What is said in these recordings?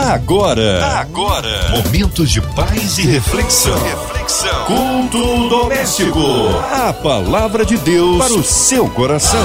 Agora, agora, momentos de paz e reflexão. reflexão. Culto doméstico. A palavra de Deus para o seu coração.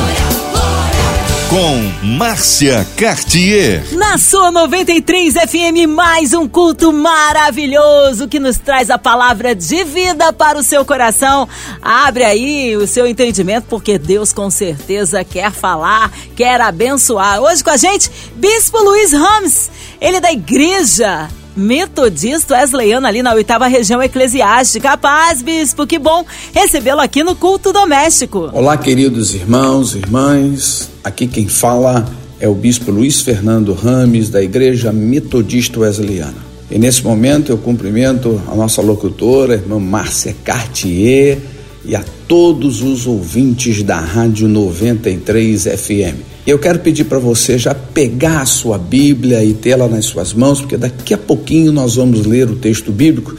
Com Márcia Cartier. Na sua 93 FM, mais um culto maravilhoso que nos traz a palavra de vida para o seu coração. Abre aí o seu entendimento, porque Deus com certeza quer falar, quer abençoar. Hoje com a gente, Bispo Luiz Ramos, ele é da igreja metodista wesleyano ali na oitava região eclesiástica. Paz, bispo, que bom recebê-lo aqui no culto doméstico. Olá, queridos irmãos, irmãs. Aqui quem fala é o bispo Luiz Fernando Rames, da igreja metodista wesleyana. E nesse momento eu cumprimento a nossa locutora, a irmã Márcia Cartier, e a todos os ouvintes da Rádio 93 FM. Eu quero pedir para você já pegar a sua Bíblia e tê-la nas suas mãos, porque daqui a pouquinho nós vamos ler o texto bíblico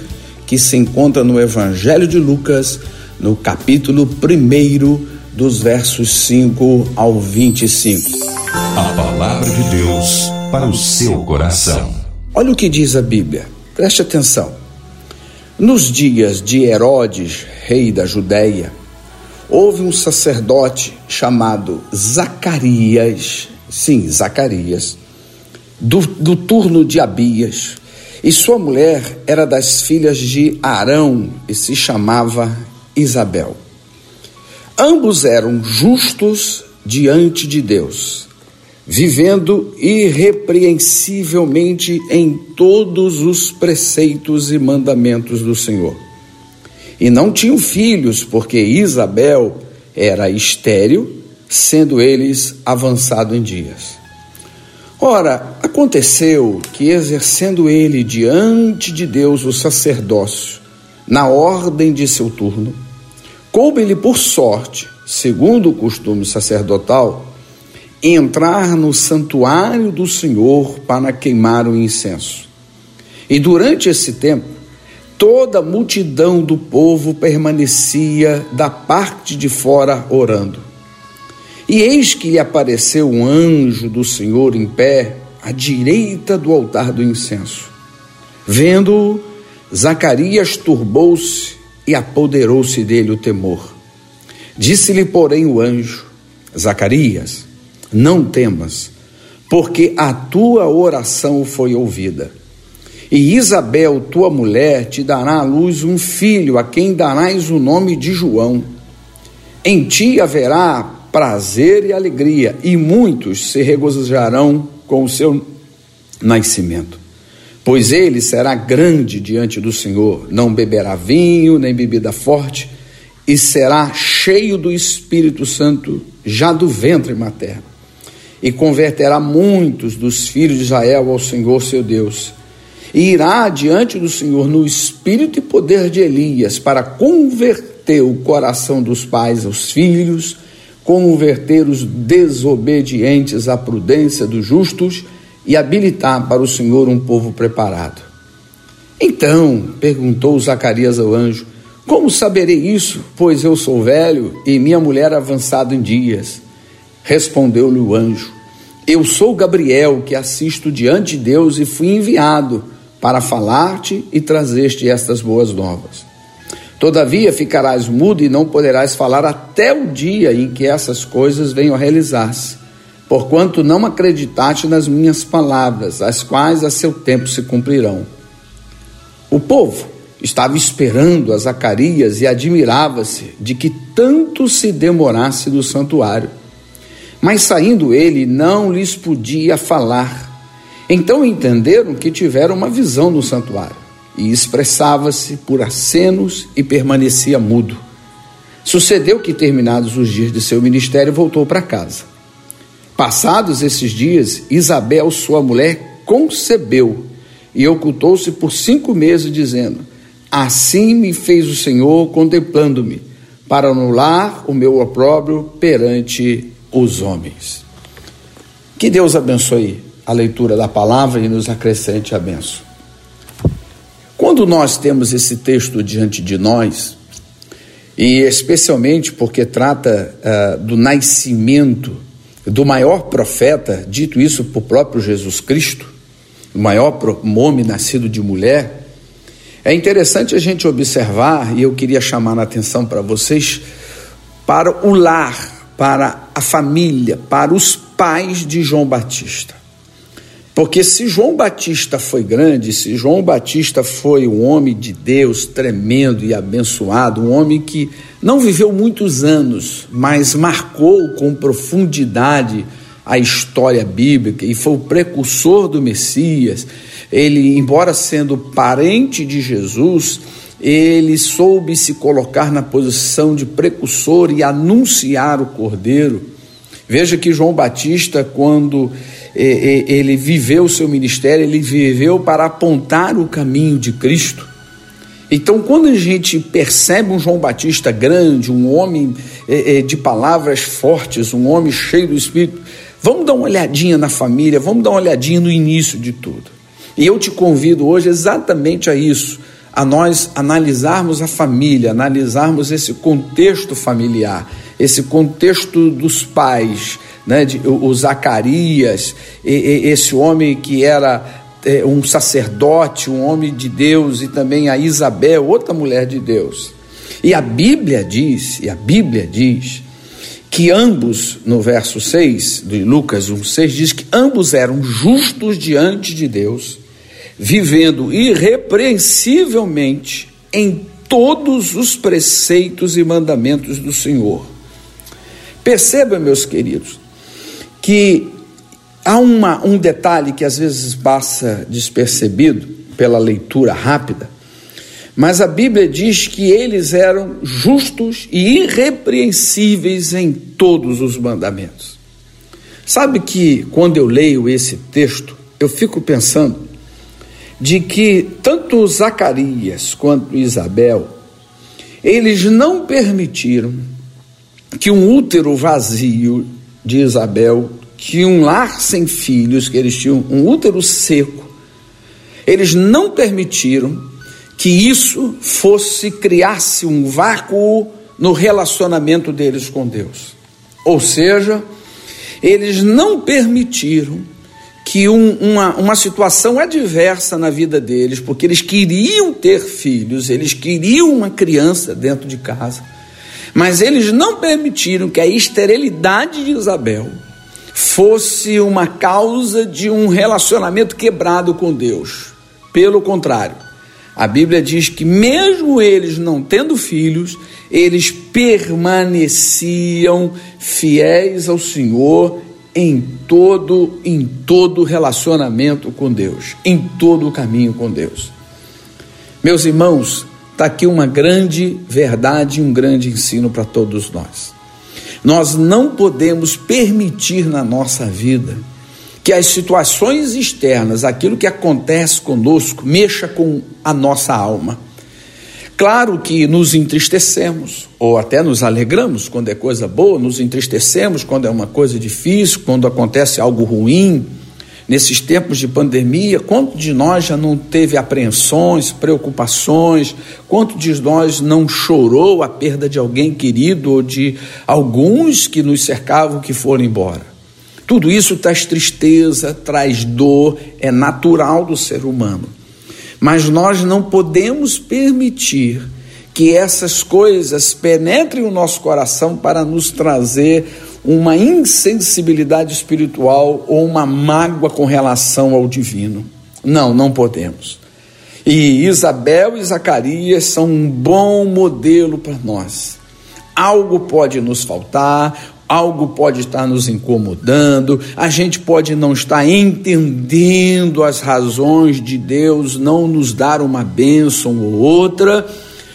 que se encontra no Evangelho de Lucas, no capítulo 1, dos versos 5 ao 25. A palavra de Deus para o seu coração. Olha o que diz a Bíblia, preste atenção. Nos dias de Herodes, rei da Judéia, houve um sacerdote chamado Zacarias, sim, Zacarias, do, do turno de Abias, e sua mulher era das filhas de Arão e se chamava Isabel. Ambos eram justos diante de Deus, vivendo irrepreensivelmente em todos os preceitos e mandamentos do Senhor e não tinham filhos, porque Isabel era estéril, sendo eles avançado em dias. Ora, aconteceu que, exercendo ele diante de Deus o sacerdócio, na ordem de seu turno, coube-lhe por sorte, segundo o costume sacerdotal, entrar no santuário do Senhor para queimar o incenso. E durante esse tempo, toda a multidão do povo permanecia da parte de fora orando. E eis que lhe apareceu um anjo do Senhor em pé, à direita do altar do incenso. Vendo-o, Zacarias turbou-se e apoderou-se dele o temor. Disse-lhe, porém, o anjo: Zacarias, não temas, porque a tua oração foi ouvida e Isabel, tua mulher, te dará à luz um filho, a quem darás o nome de João. Em ti haverá prazer e alegria, e muitos se regozijarão com o seu nascimento. Pois ele será grande diante do Senhor, não beberá vinho nem bebida forte, e será cheio do Espírito Santo já do ventre materno. E converterá muitos dos filhos de Israel ao Senhor seu Deus e irá diante do Senhor no espírito e poder de Elias para converter o coração dos pais aos filhos, converter os desobedientes à prudência dos justos e habilitar para o Senhor um povo preparado. Então perguntou Zacarias ao anjo: Como saberei isso, pois eu sou velho e minha mulher avançado em dias? Respondeu-lhe o anjo: Eu sou Gabriel, que assisto diante de Deus e fui enviado para falar-te e trazer-te estas boas novas. Todavia ficarás mudo e não poderás falar até o dia em que essas coisas venham a realizar-se, porquanto não acreditaste nas minhas palavras, as quais a seu tempo se cumprirão. O povo estava esperando a Zacarias e admirava-se de que tanto se demorasse do santuário. Mas saindo ele, não lhes podia falar então entenderam que tiveram uma visão no santuário e expressava-se por acenos e permanecia mudo. Sucedeu que, terminados os dias de seu ministério, voltou para casa. Passados esses dias, Isabel, sua mulher, concebeu e ocultou-se por cinco meses, dizendo: Assim me fez o Senhor, contemplando-me, para anular o meu opróbrio perante os homens. Que Deus abençoe a leitura da palavra e nos acrescente a benção. Quando nós temos esse texto diante de nós, e especialmente porque trata uh, do nascimento do maior profeta, dito isso por próprio Jesus Cristo, o maior homem nascido de mulher, é interessante a gente observar, e eu queria chamar a atenção para vocês, para o lar, para a família, para os pais de João Batista. Porque se João Batista foi grande, se João Batista foi um homem de Deus tremendo e abençoado, um homem que não viveu muitos anos, mas marcou com profundidade a história bíblica e foi o precursor do Messias, ele, embora sendo parente de Jesus, ele soube se colocar na posição de precursor e anunciar o Cordeiro. Veja que João Batista, quando ele viveu o seu ministério, ele viveu para apontar o caminho de Cristo. Então, quando a gente percebe um João Batista grande, um homem de palavras fortes, um homem cheio do Espírito, vamos dar uma olhadinha na família, vamos dar uma olhadinha no início de tudo. E eu te convido hoje exatamente a isso, a nós analisarmos a família, analisarmos esse contexto familiar, esse contexto dos pais, né, de, o, Zacarias, e, e, esse homem que era é, um sacerdote, um homem de Deus, e também a Isabel, outra mulher de Deus. E a Bíblia diz, e a Bíblia diz, que ambos, no verso 6 de Lucas 1,6, diz que ambos eram justos diante de Deus, vivendo irrepreensivelmente em todos os preceitos e mandamentos do Senhor. Perceba, meus queridos, que há uma, um detalhe que às vezes passa despercebido pela leitura rápida, mas a Bíblia diz que eles eram justos e irrepreensíveis em todos os mandamentos. Sabe que quando eu leio esse texto, eu fico pensando de que tanto Zacarias quanto Isabel, eles não permitiram que um útero vazio de Isabel, que um lar sem filhos, que eles tinham um útero seco, eles não permitiram que isso fosse criasse um vácuo no relacionamento deles com Deus. Ou seja, eles não permitiram que um, uma, uma situação adversa na vida deles, porque eles queriam ter filhos, eles queriam uma criança dentro de casa, mas eles não permitiram que a esterilidade de Isabel fosse uma causa de um relacionamento quebrado com Deus. Pelo contrário, a Bíblia diz que, mesmo eles não tendo filhos, eles permaneciam fiéis ao Senhor em todo em todo relacionamento com Deus, em todo o caminho com Deus. Meus irmãos, está aqui uma grande verdade, um grande ensino para todos nós. Nós não podemos permitir na nossa vida que as situações externas, aquilo que acontece conosco, mexa com a nossa alma. Claro que nos entristecemos, ou até nos alegramos quando é coisa boa, nos entristecemos quando é uma coisa difícil, quando acontece algo ruim. Nesses tempos de pandemia, quanto de nós já não teve apreensões, preocupações? Quanto de nós não chorou a perda de alguém querido ou de alguns que nos cercavam que foram embora? Tudo isso traz tristeza, traz dor, é natural do ser humano. Mas nós não podemos permitir que essas coisas penetrem o nosso coração para nos trazer uma insensibilidade espiritual ou uma mágoa com relação ao divino. Não, não podemos. E Isabel e Zacarias são um bom modelo para nós. Algo pode nos faltar, algo pode estar nos incomodando, a gente pode não estar entendendo as razões de Deus não nos dar uma bênção ou outra,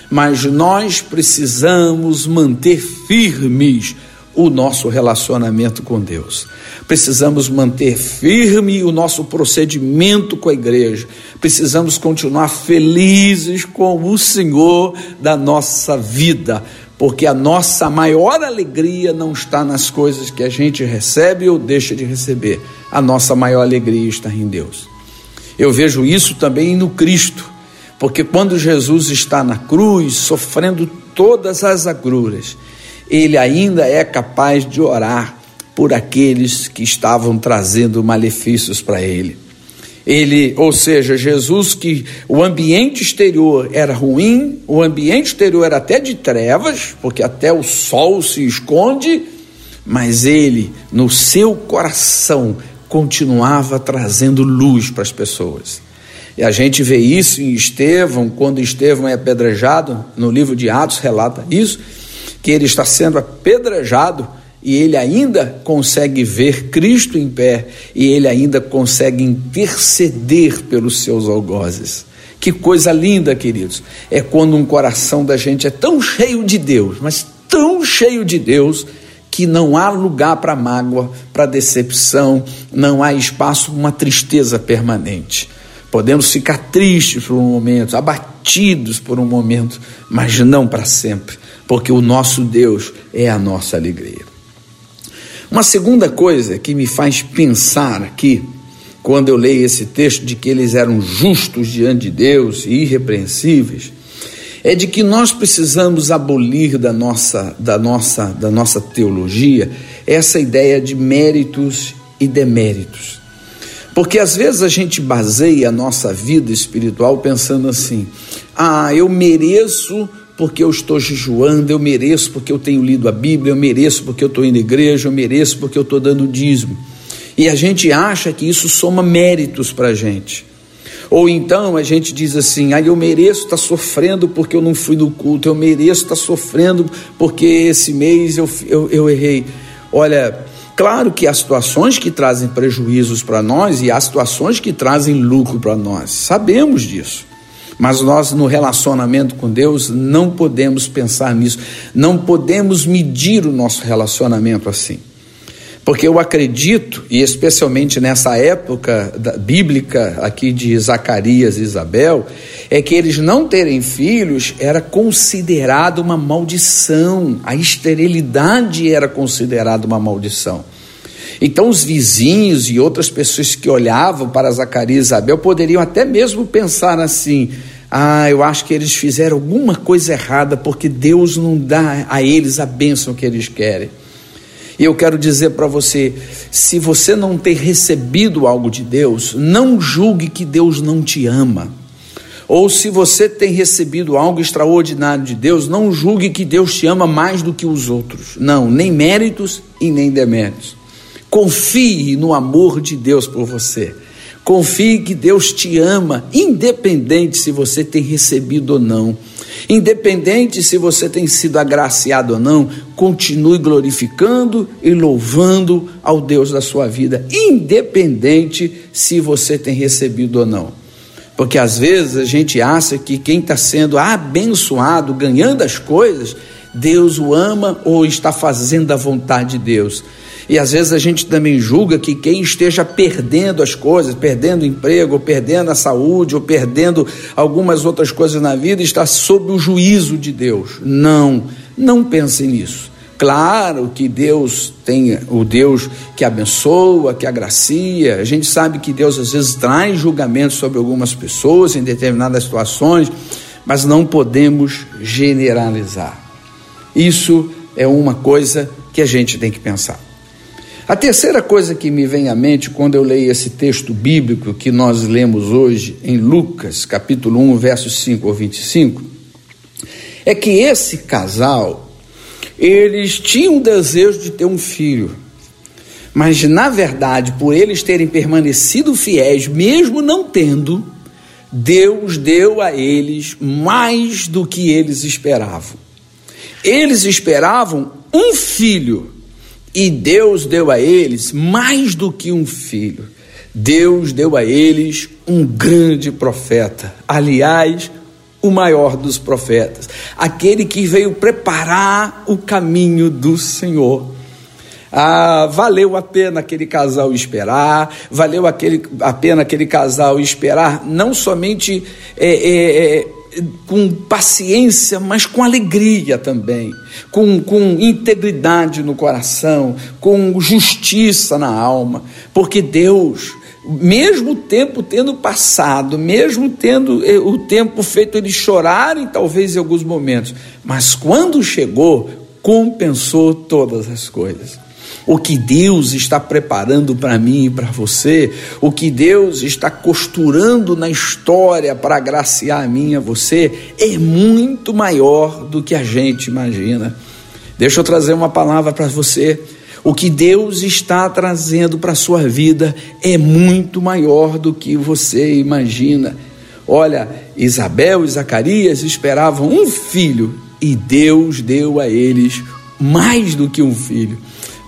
mas nós precisamos manter firmes o nosso relacionamento com Deus. Precisamos manter firme o nosso procedimento com a igreja. Precisamos continuar felizes com o Senhor da nossa vida porque a nossa maior alegria não está nas coisas que a gente recebe ou deixa de receber. A nossa maior alegria está em Deus. Eu vejo isso também no Cristo, porque quando Jesus está na cruz, sofrendo todas as agruras, ele ainda é capaz de orar por aqueles que estavam trazendo malefícios para ele. Ele, ou seja, Jesus que o ambiente exterior era ruim, o ambiente exterior era até de trevas, porque até o sol se esconde, mas ele, no seu coração, continuava trazendo luz para as pessoas. E a gente vê isso em Estevão, quando Estevão é apedrejado, no livro de Atos relata isso, que ele está sendo apedrejado e ele ainda consegue ver Cristo em pé e ele ainda consegue interceder pelos seus algozes. Que coisa linda, queridos. É quando um coração da gente é tão cheio de Deus, mas tão cheio de Deus, que não há lugar para mágoa, para decepção, não há espaço para uma tristeza permanente. Podemos ficar tristes por um momento, abatidos por um momento, mas não para sempre, porque o nosso Deus é a nossa alegria. Uma segunda coisa que me faz pensar aqui, quando eu leio esse texto de que eles eram justos diante de Deus e irrepreensíveis, é de que nós precisamos abolir da nossa, da nossa, da nossa teologia essa ideia de méritos e deméritos. Porque às vezes a gente baseia a nossa vida espiritual pensando assim: ah, eu mereço porque eu estou jejuando, eu mereço porque eu tenho lido a Bíblia, eu mereço porque eu estou indo à igreja, eu mereço porque eu estou dando dízimo. E a gente acha que isso soma méritos para a gente. Ou então a gente diz assim: ah, eu mereço estar tá sofrendo porque eu não fui no culto, eu mereço estar tá sofrendo porque esse mês eu, eu, eu errei. Olha, claro que há situações que trazem prejuízos para nós e há situações que trazem lucro para nós, sabemos disso. Mas nós, no relacionamento com Deus, não podemos pensar nisso, não podemos medir o nosso relacionamento assim. Porque eu acredito, e especialmente nessa época bíblica aqui de Zacarias e Isabel, é que eles não terem filhos era considerado uma maldição, a esterilidade era considerada uma maldição. Então, os vizinhos e outras pessoas que olhavam para Zacarias e Isabel poderiam até mesmo pensar assim: ah, eu acho que eles fizeram alguma coisa errada porque Deus não dá a eles a bênção que eles querem. E eu quero dizer para você: se você não ter recebido algo de Deus, não julgue que Deus não te ama. Ou se você tem recebido algo extraordinário de Deus, não julgue que Deus te ama mais do que os outros. Não, nem méritos e nem deméritos. Confie no amor de Deus por você. Confie que Deus te ama, independente se você tem recebido ou não. Independente se você tem sido agraciado ou não, continue glorificando e louvando ao Deus da sua vida, independente se você tem recebido ou não. Porque às vezes a gente acha que quem está sendo abençoado, ganhando as coisas, Deus o ama ou está fazendo a vontade de Deus. E às vezes a gente também julga que quem esteja perdendo as coisas, perdendo o emprego, ou perdendo a saúde, ou perdendo algumas outras coisas na vida, está sob o juízo de Deus. Não, não pense nisso. Claro que Deus tem o Deus que abençoa, que agracia. A gente sabe que Deus às vezes traz julgamento sobre algumas pessoas em determinadas situações, mas não podemos generalizar. Isso é uma coisa que a gente tem que pensar. A terceira coisa que me vem à mente quando eu leio esse texto bíblico que nós lemos hoje em Lucas, capítulo 1, versos 5 ao 25, é que esse casal, eles tinham o desejo de ter um filho, mas na verdade, por eles terem permanecido fiéis, mesmo não tendo, Deus deu a eles mais do que eles esperavam. Eles esperavam um filho e Deus deu a eles mais do que um filho. Deus deu a eles um grande profeta. Aliás, o maior dos profetas, aquele que veio preparar o caminho do Senhor. Ah, valeu a pena aquele casal esperar, valeu aquele, a pena aquele casal esperar, não somente é, é, é, com paciência, mas com alegria também, com, com integridade no coração, com justiça na alma, porque Deus, mesmo o tempo tendo passado, mesmo tendo eh, o tempo feito eles chorarem, talvez em alguns momentos, mas quando chegou, compensou todas as coisas. O que Deus está preparando para mim e para você, o que Deus está costurando na história para agraciar a mim e a você, é muito maior do que a gente imagina. Deixa eu trazer uma palavra para você. O que Deus está trazendo para a sua vida é muito maior do que você imagina. Olha, Isabel e Zacarias esperavam um filho e Deus deu a eles mais do que um filho.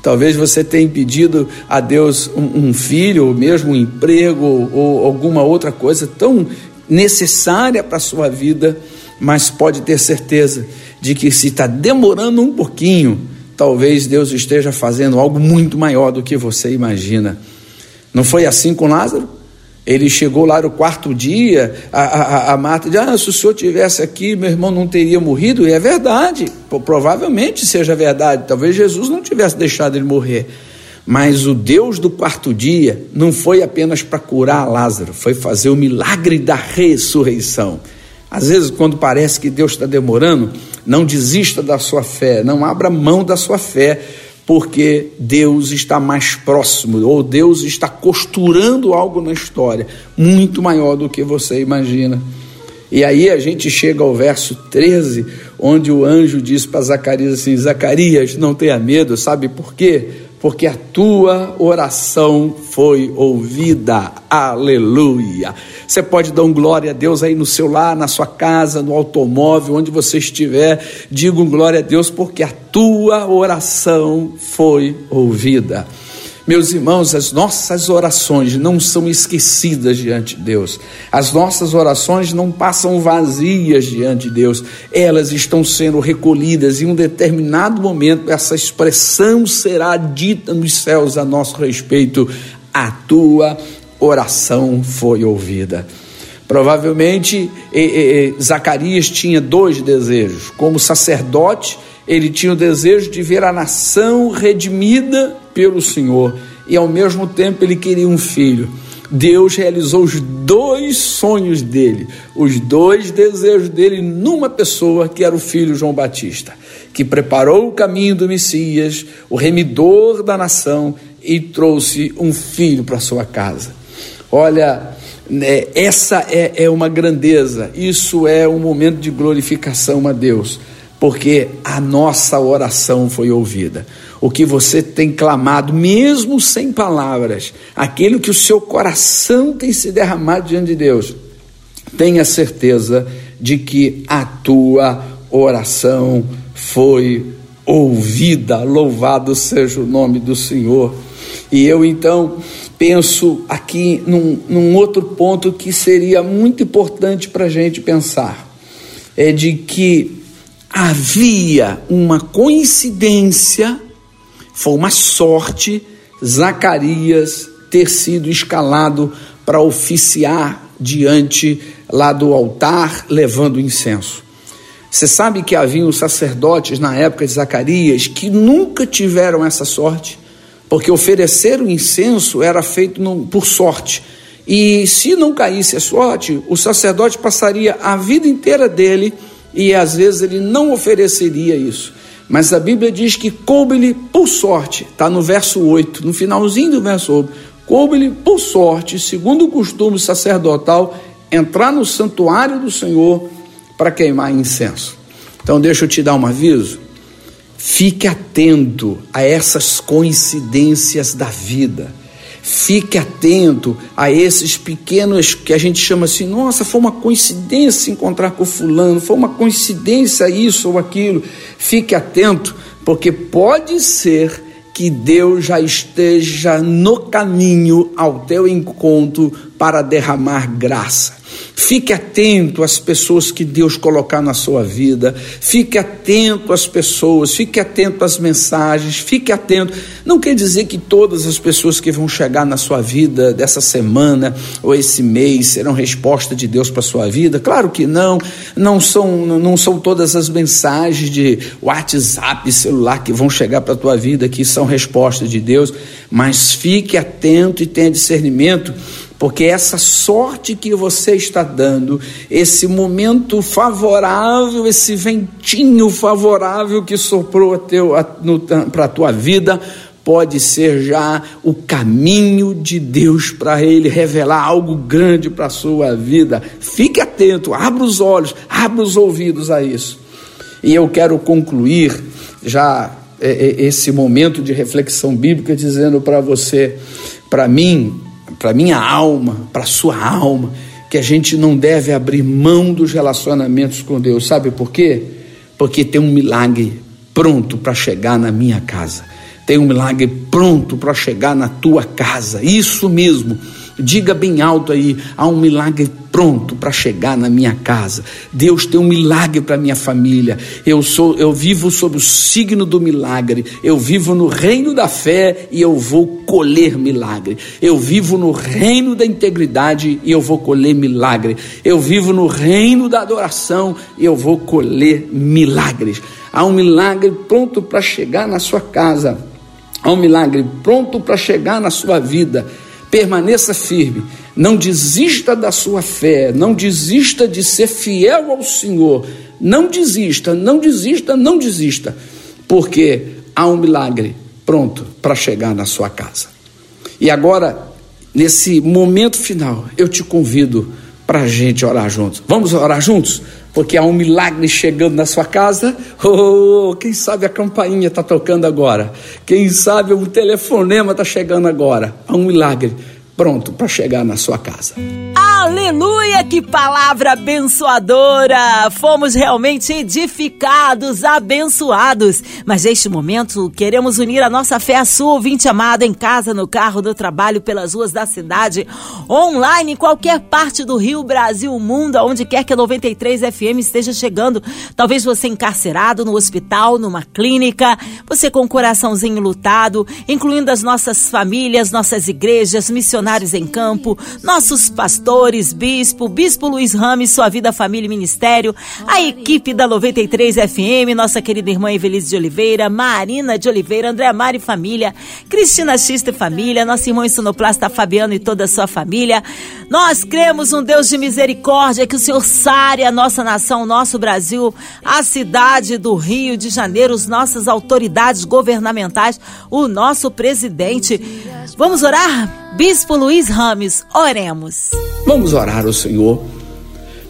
Talvez você tenha pedido a Deus um, um filho, ou mesmo um emprego, ou, alguma outra coisa tão necessária para a sua vida, mas pode ter certeza de que se está demorando um pouquinho, talvez Deus esteja fazendo algo muito maior do que você imagina. Não foi assim com Lázaro? Ele chegou lá no quarto dia, a, a, a Marta disse: ah, se o senhor tivesse aqui, meu irmão não teria morrido. E é verdade, provavelmente seja verdade. Talvez Jesus não tivesse deixado ele morrer. Mas o Deus do quarto dia não foi apenas para curar Lázaro, foi fazer o milagre da ressurreição. Às vezes, quando parece que Deus está demorando, não desista da sua fé, não abra mão da sua fé, porque Deus está mais próximo, ou Deus está costurando algo na história, muito maior do que você imagina. E aí a gente chega ao verso 13, onde o anjo diz para Zacarias assim: Zacarias, não tenha medo, sabe por quê? porque a tua oração foi ouvida. Aleluia. Você pode dar um glória a Deus aí no seu lar, na sua casa, no automóvel, onde você estiver. Diga um glória a Deus, porque a tua oração foi ouvida. Meus irmãos, as nossas orações não são esquecidas diante de Deus. As nossas orações não passam vazias diante de Deus. Elas estão sendo recolhidas em um determinado momento essa expressão será dita nos céus a nosso respeito. A tua oração foi ouvida. Provavelmente Zacarias tinha dois desejos. Como sacerdote, ele tinha o desejo de ver a nação redimida pelo Senhor e ao mesmo tempo ele queria um filho. Deus realizou os dois sonhos dele, os dois desejos dele numa pessoa que era o filho João Batista, que preparou o caminho do Messias, o remidor da nação e trouxe um filho para sua casa. Olha, né, essa é, é uma grandeza, isso é um momento de glorificação a Deus, porque a nossa oração foi ouvida o que você tem clamado, mesmo sem palavras, aquilo que o seu coração tem se derramado diante de Deus, tenha certeza de que a tua oração foi ouvida. Louvado seja o nome do Senhor. E eu então penso aqui num, num outro ponto que seria muito importante para a gente pensar: é de que havia uma coincidência foi uma sorte Zacarias ter sido escalado para oficiar diante lá do altar levando incenso. Você sabe que havia os sacerdotes na época de Zacarias que nunca tiveram essa sorte, porque oferecer o incenso era feito por sorte. E se não caísse a sorte, o sacerdote passaria a vida inteira dele e às vezes ele não ofereceria isso. Mas a Bíblia diz que coube-lhe por sorte, está no verso 8, no finalzinho do verso 8, coube-lhe por sorte, segundo o costume sacerdotal, entrar no santuário do Senhor para queimar incenso. Então deixa eu te dar um aviso. Fique atento a essas coincidências da vida. Fique atento a esses pequenos que a gente chama assim, nossa, foi uma coincidência encontrar com fulano, foi uma coincidência isso ou aquilo. Fique atento, porque pode ser que Deus já esteja no caminho ao teu encontro para derramar graça. Fique atento às pessoas que Deus colocar na sua vida. Fique atento às pessoas, fique atento às mensagens, fique atento. Não quer dizer que todas as pessoas que vão chegar na sua vida dessa semana ou esse mês serão resposta de Deus para sua vida. Claro que não. Não são, não são todas as mensagens de WhatsApp, celular que vão chegar para a tua vida que são resposta de Deus, mas fique atento e tenha discernimento porque essa sorte que você está dando, esse momento favorável, esse ventinho favorável que soprou para a tua vida, pode ser já o caminho de Deus para ele revelar algo grande para a sua vida. Fique atento, abra os olhos, abra os ouvidos a isso. E eu quero concluir já é, é, esse momento de reflexão bíblica dizendo para você, para mim, para minha alma, para sua alma, que a gente não deve abrir mão dos relacionamentos com Deus. Sabe por quê? Porque tem um milagre pronto para chegar na minha casa tem um milagre pronto para chegar na tua casa. Isso mesmo. Diga bem alto aí, há um milagre pronto para chegar na minha casa. Deus tem um milagre para minha família. Eu sou, eu vivo sob o signo do milagre. Eu vivo no reino da fé e eu vou colher milagre. Eu vivo no reino da integridade e eu vou colher milagre. Eu vivo no reino da adoração e eu vou colher milagres. Há um milagre pronto para chegar na sua casa. Há um milagre pronto para chegar na sua vida. Permaneça firme, não desista da sua fé, não desista de ser fiel ao Senhor. Não desista, não desista, não desista, porque há um milagre pronto para chegar na sua casa. E agora, nesse momento final, eu te convido para a gente orar juntos. Vamos orar juntos? porque há um milagre chegando na sua casa. Oh, quem sabe a campainha está tocando agora? Quem sabe o telefonema está chegando agora? Há um milagre pronto para chegar na sua casa. Aleluia, que palavra abençoadora! Fomos realmente edificados, abençoados. Mas neste momento queremos unir a nossa fé à sua, ouvinte amado, em casa, no carro, no trabalho, pelas ruas da cidade, online, em qualquer parte do Rio, Brasil, mundo, aonde quer que a 93 FM esteja chegando. Talvez você encarcerado no hospital, numa clínica, você com o coraçãozinho lutado, incluindo as nossas famílias, nossas igrejas, missionários em campo, nossos pastores pastores, bispo, bispo Luiz Rames, sua vida, família e ministério, a equipe da 93 FM, nossa querida irmã Evelise de Oliveira, Marina de Oliveira, André Mari família, Cristina Xista e família, nosso irmão sonoplasta Fabiano e toda a sua família. Nós cremos um Deus de misericórdia, que o Senhor sare a nossa nação, o nosso Brasil, a cidade do Rio de Janeiro, as nossas autoridades governamentais, o nosso presidente. Vamos orar? Bispo Luiz Rames, oremos. Vamos orar ao Senhor.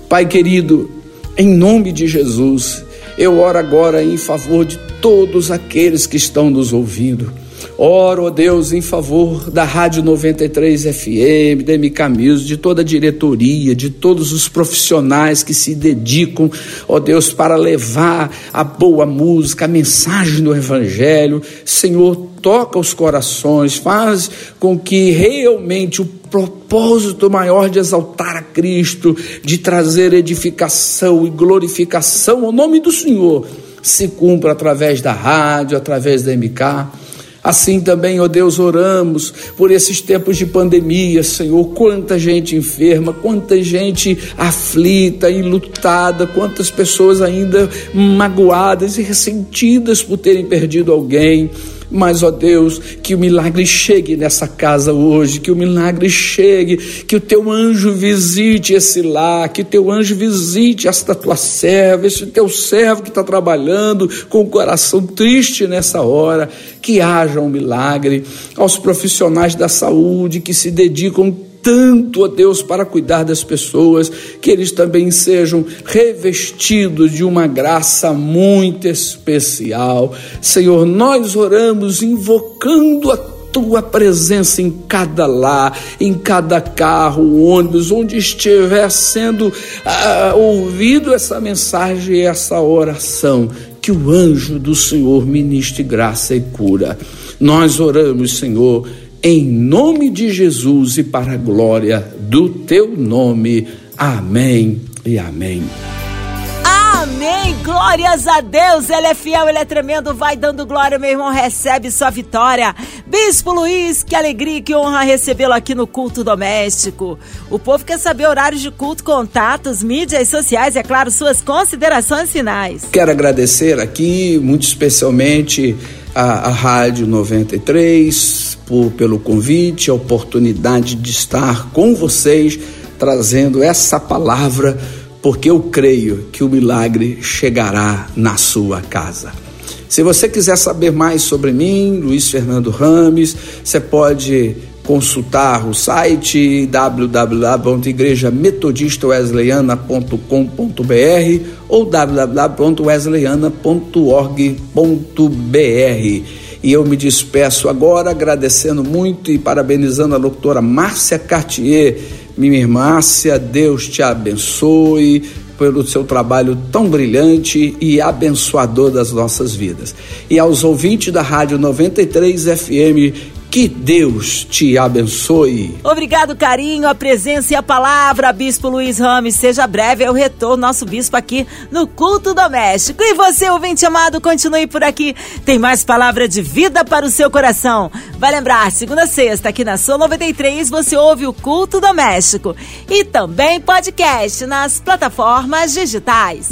Pai querido, em nome de Jesus, eu oro agora em favor de todos aqueles que estão nos ouvindo. Oro, ó Deus, em favor da Rádio 93 FM, da MK Music, de toda a diretoria, de todos os profissionais que se dedicam, ó Deus, para levar a boa música, a mensagem do Evangelho. Senhor, toca os corações, faz com que realmente o propósito maior de exaltar a Cristo, de trazer edificação e glorificação ao nome do Senhor, se cumpra através da rádio, através da MK. Assim também, ó Deus, oramos por esses tempos de pandemia, Senhor. Quanta gente enferma, quanta gente aflita e lutada, quantas pessoas ainda magoadas e ressentidas por terem perdido alguém. Mas, ó Deus, que o milagre chegue nessa casa hoje, que o milagre chegue, que o teu anjo visite esse lar, que o teu anjo visite esta tua serva, esse teu servo que está trabalhando com o coração triste nessa hora, que haja um milagre. Aos profissionais da saúde que se dedicam tanto, ó Deus, para cuidar das pessoas, que eles também sejam revestidos de uma graça muito especial. Senhor, nós oramos invocando a tua presença em cada lar, em cada carro, ônibus, onde estiver sendo ah, ouvido essa mensagem e essa oração, que o anjo do Senhor ministre graça e cura. Nós oramos, Senhor, em nome de Jesus e para a glória do teu nome. Amém e amém. Amém, glórias a Deus, Ele é fiel, Ele é tremendo, vai dando glória, meu irmão, recebe sua vitória. Bispo Luiz, que alegria, que honra recebê-lo aqui no culto doméstico. O povo quer saber horários de culto, contatos, mídias sociais e, é claro, suas considerações finais. Quero agradecer aqui, muito especialmente, a, a Rádio 93 por, pelo convite, a oportunidade de estar com vocês trazendo essa palavra, porque eu creio que o milagre chegará na sua casa. Se você quiser saber mais sobre mim, Luiz Fernando Rames, você pode consultar o site www.igrejametodistawesleana.com.br ou www.wesleyana.org.br. E eu me despeço agora agradecendo muito e parabenizando a doutora Márcia Cartier. Minha irmã Márcia, Deus te abençoe pelo seu trabalho tão brilhante e abençoador das nossas vidas. E aos ouvintes da Rádio 93 FM, que Deus te abençoe. Obrigado, carinho, a presença e a palavra, Bispo Luiz Ramos. Seja breve é o retorno nosso bispo aqui no culto doméstico. E você, ouvinte amado, continue por aqui. Tem mais palavra de vida para o seu coração. Vai lembrar, segunda sexta, aqui na Sua 93, você ouve o culto doméstico. E também podcast nas plataformas digitais.